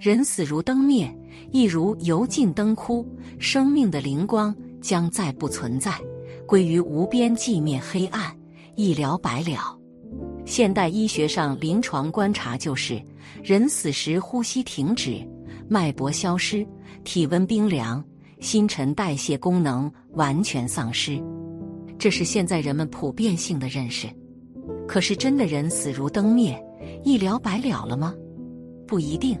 人死如灯灭，亦如油尽灯枯，生命的灵光将再不存在，归于无边寂灭黑暗，一了百了。现代医学上临床观察就是，人死时呼吸停止，脉搏消失，体温冰凉，新陈代谢功能完全丧失，这是现在人们普遍性的认识。可是，真的人死如灯灭，一了百了了吗？不一定。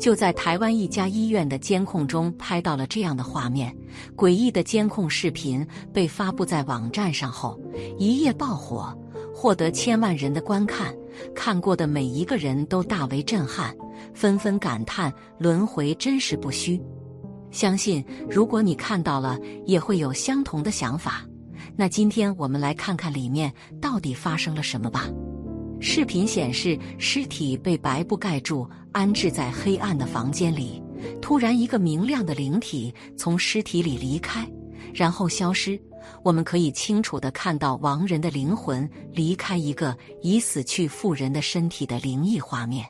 就在台湾一家医院的监控中拍到了这样的画面，诡异的监控视频被发布在网站上后，一夜爆火，获得千万人的观看。看过的每一个人都大为震撼，纷纷感叹轮回真实不虚。相信如果你看到了，也会有相同的想法。那今天我们来看看里面到底发生了什么吧。视频显示，尸体被白布盖住，安置在黑暗的房间里。突然，一个明亮的灵体从尸体里离开，然后消失。我们可以清楚的看到亡人的灵魂离开一个已死去妇人的身体的灵异画面。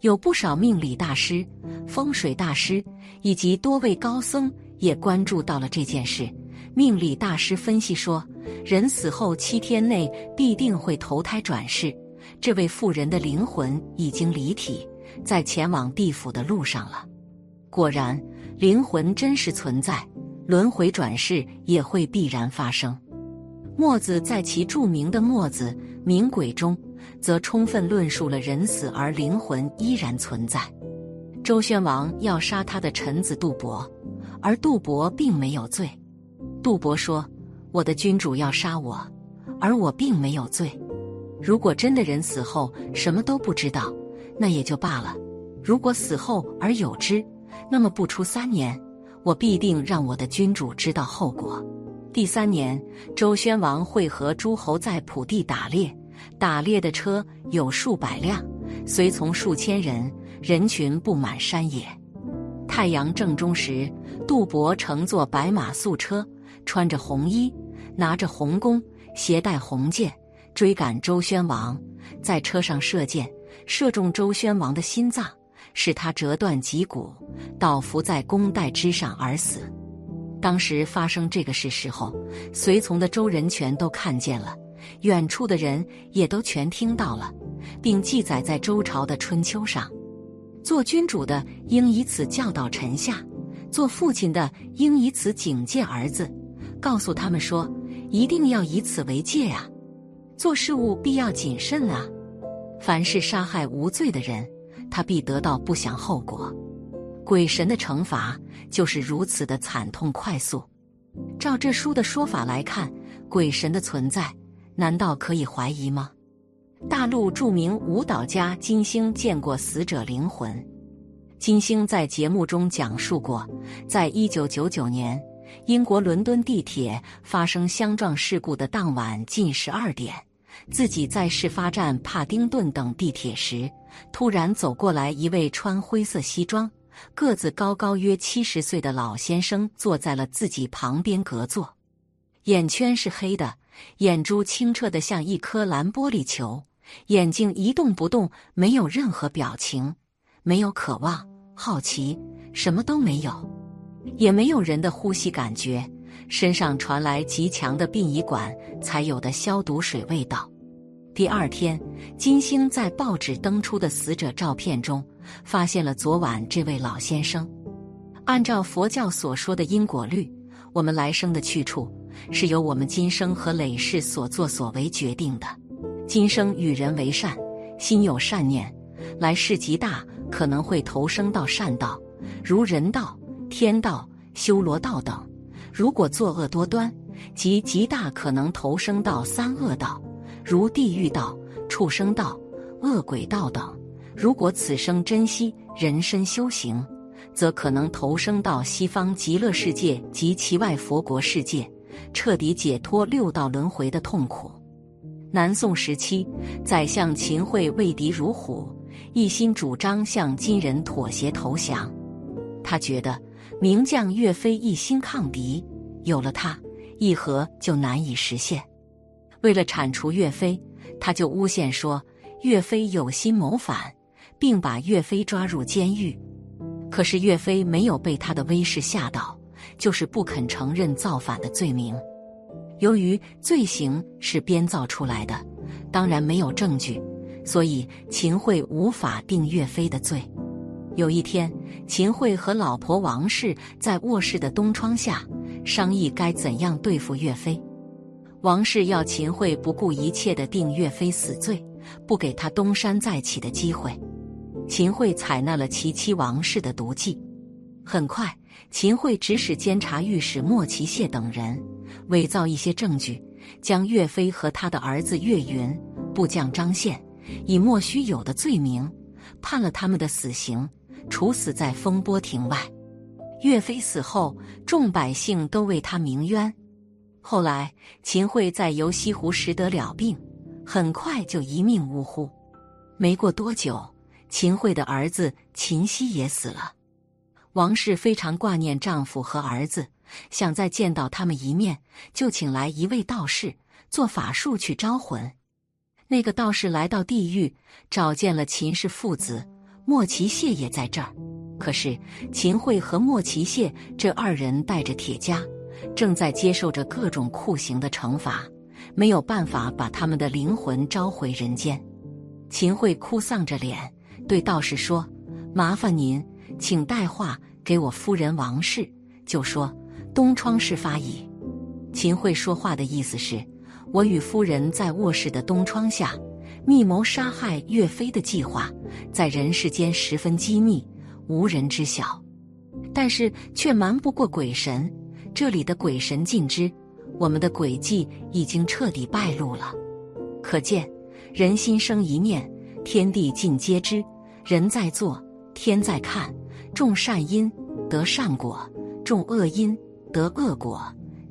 有不少命理大师、风水大师以及多位高僧也关注到了这件事。命理大师分析说，人死后七天内必定会投胎转世。这位妇人的灵魂已经离体，在前往地府的路上了。果然，灵魂真实存在，轮回转世也会必然发生。墨子在其著名的《墨子明鬼》中，则充分论述了人死而灵魂依然存在。周宣王要杀他的臣子杜伯，而杜伯并没有罪。杜伯说：“我的君主要杀我，而我并没有罪。”如果真的人死后什么都不知道，那也就罢了；如果死后而有知，那么不出三年，我必定让我的君主知道后果。第三年，周宣王会和诸侯在蒲地打猎，打猎的车有数百辆，随从数千人，人群布满山野。太阳正中时，杜伯乘坐白马素车，穿着红衣，拿着红弓，携带红箭。追赶周宣王，在车上射箭，射中周宣王的心脏，使他折断脊骨，倒伏在弓带之上而死。当时发生这个事时候，随从的周人全都看见了，远处的人也都全听到了，并记载在周朝的春秋上。做君主的应以此教导臣下，做父亲的应以此警戒儿子，告诉他们说，一定要以此为戒啊。做事物必要谨慎啊！凡是杀害无罪的人，他必得到不祥后果。鬼神的惩罚就是如此的惨痛快速。照这书的说法来看，鬼神的存在难道可以怀疑吗？大陆著名舞蹈家金星见过死者灵魂。金星在节目中讲述过，在一九九九年。英国伦敦地铁发生相撞事故的当晚近十二点，自己在事发站帕丁顿等地铁时，突然走过来一位穿灰色西装、个子高高约七十岁的老先生，坐在了自己旁边隔座，眼圈是黑的，眼珠清澈的像一颗蓝玻璃球，眼睛一动不动，没有任何表情，没有渴望、好奇，什么都没有。也没有人的呼吸感觉，身上传来极强的殡仪馆才有的消毒水味道。第二天，金星在报纸登出的死者照片中，发现了昨晚这位老先生。按照佛教所说的因果律，我们来生的去处是由我们今生和累世所作所为决定的。今生与人为善，心有善念，来世极大可能会投生到善道，如人道。天道、修罗道等，如果作恶多端，即极大可能投生到三恶道，如地狱道、畜生道、恶鬼道等；如果此生珍惜人身修行，则可能投生到西方极乐世界及其外佛国世界，彻底解脱六道轮回的痛苦。南宋时期，宰相秦桧畏敌如虎，一心主张向金人妥协投降，他觉得。名将岳飞一心抗敌，有了他，议和就难以实现。为了铲除岳飞，他就诬陷说岳飞有心谋反，并把岳飞抓入监狱。可是岳飞没有被他的威势吓倒，就是不肯承认造反的罪名。由于罪行是编造出来的，当然没有证据，所以秦桧无法定岳飞的罪。有一天，秦桧和老婆王氏在卧室的东窗下商议该怎样对付岳飞。王氏要秦桧不顾一切的定岳飞死罪，不给他东山再起的机会。秦桧采纳了其妻王氏的毒计。很快，秦桧指使监察御史莫奇谢等人伪造一些证据，将岳飞和他的儿子岳云、部将张宪以莫须有的罪名判了他们的死刑。处死在风波亭外。岳飞死后，众百姓都为他鸣冤。后来，秦桧在游西湖时得了病，很快就一命呜呼。没过多久，秦桧的儿子秦熙也死了。王氏非常挂念丈夫和儿子，想再见到他们一面，就请来一位道士做法术去招魂。那个道士来到地狱，找见了秦氏父子。莫奇谢也在这儿，可是秦桧和莫奇谢这二人带着铁枷，正在接受着各种酷刑的惩罚，没有办法把他们的灵魂召回人间。秦桧哭丧着脸对道士说：“麻烦您，请带话给我夫人王氏，就说东窗事发矣。”秦桧说话的意思是：我与夫人在卧室的东窗下。密谋杀害岳飞的计划，在人世间十分机密，无人知晓。但是却瞒不过鬼神，这里的鬼神尽知，我们的诡计已经彻底败露了。可见，人心生一念，天地尽皆知。人在做，天在看。种善因得善果，种恶因得恶果。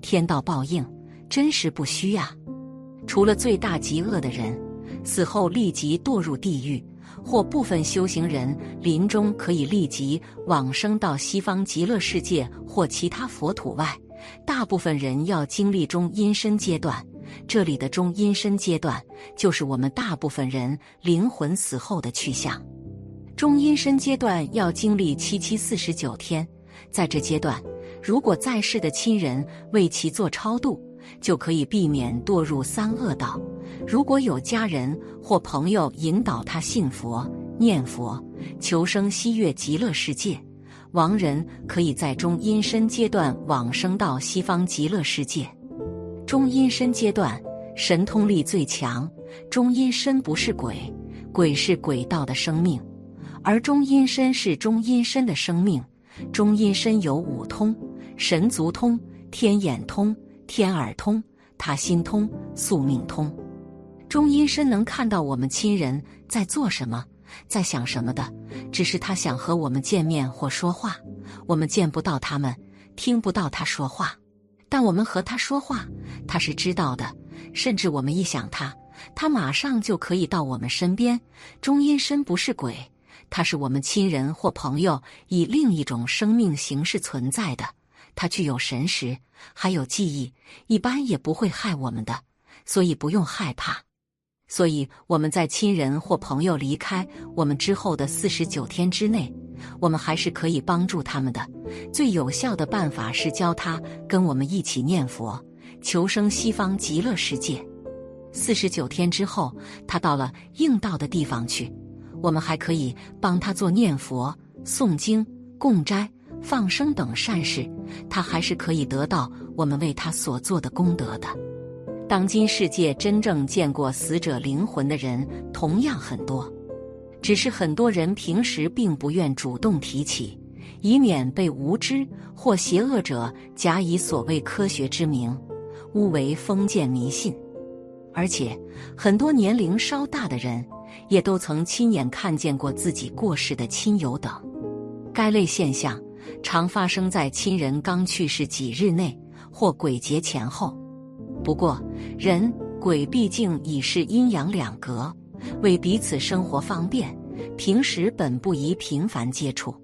天道报应，真实不虚呀。除了罪大极恶的人。死后立即堕入地狱，或部分修行人临终可以立即往生到西方极乐世界或其他佛土外。大部分人要经历中阴身阶段，这里的中阴身阶段就是我们大部分人灵魂死后的去向。中阴身阶段要经历七七四十九天，在这阶段，如果在世的亲人为其做超度。就可以避免堕入三恶道。如果有家人或朋友引导他信佛、念佛，求生西岳极乐世界，亡人可以在中阴身阶段往生到西方极乐世界。中阴身阶段神通力最强。中阴身不是鬼，鬼是鬼道的生命，而中阴身是中阴身的生命。中阴身有五通：神足通、天眼通。天耳通、他心通、宿命通，中阴身能看到我们亲人在做什么，在想什么的。只是他想和我们见面或说话，我们见不到他们，听不到他说话，但我们和他说话，他是知道的。甚至我们一想他，他马上就可以到我们身边。中阴身不是鬼，他是我们亲人或朋友，以另一种生命形式存在的。他具有神识，还有记忆，一般也不会害我们的，所以不用害怕。所以我们在亲人或朋友离开我们之后的四十九天之内，我们还是可以帮助他们的。最有效的办法是教他跟我们一起念佛，求生西方极乐世界。四十九天之后，他到了应到的地方去，我们还可以帮他做念佛、诵经、供斋。放生等善事，他还是可以得到我们为他所做的功德的。当今世界真正见过死者灵魂的人同样很多，只是很多人平时并不愿主动提起，以免被无知或邪恶者假以所谓科学之名，误为封建迷信。而且，很多年龄稍大的人也都曾亲眼看见过自己过世的亲友等，该类现象。常发生在亲人刚去世几日内或鬼节前后。不过，人鬼毕竟已是阴阳两隔，为彼此生活方便，平时本不宜频繁接触。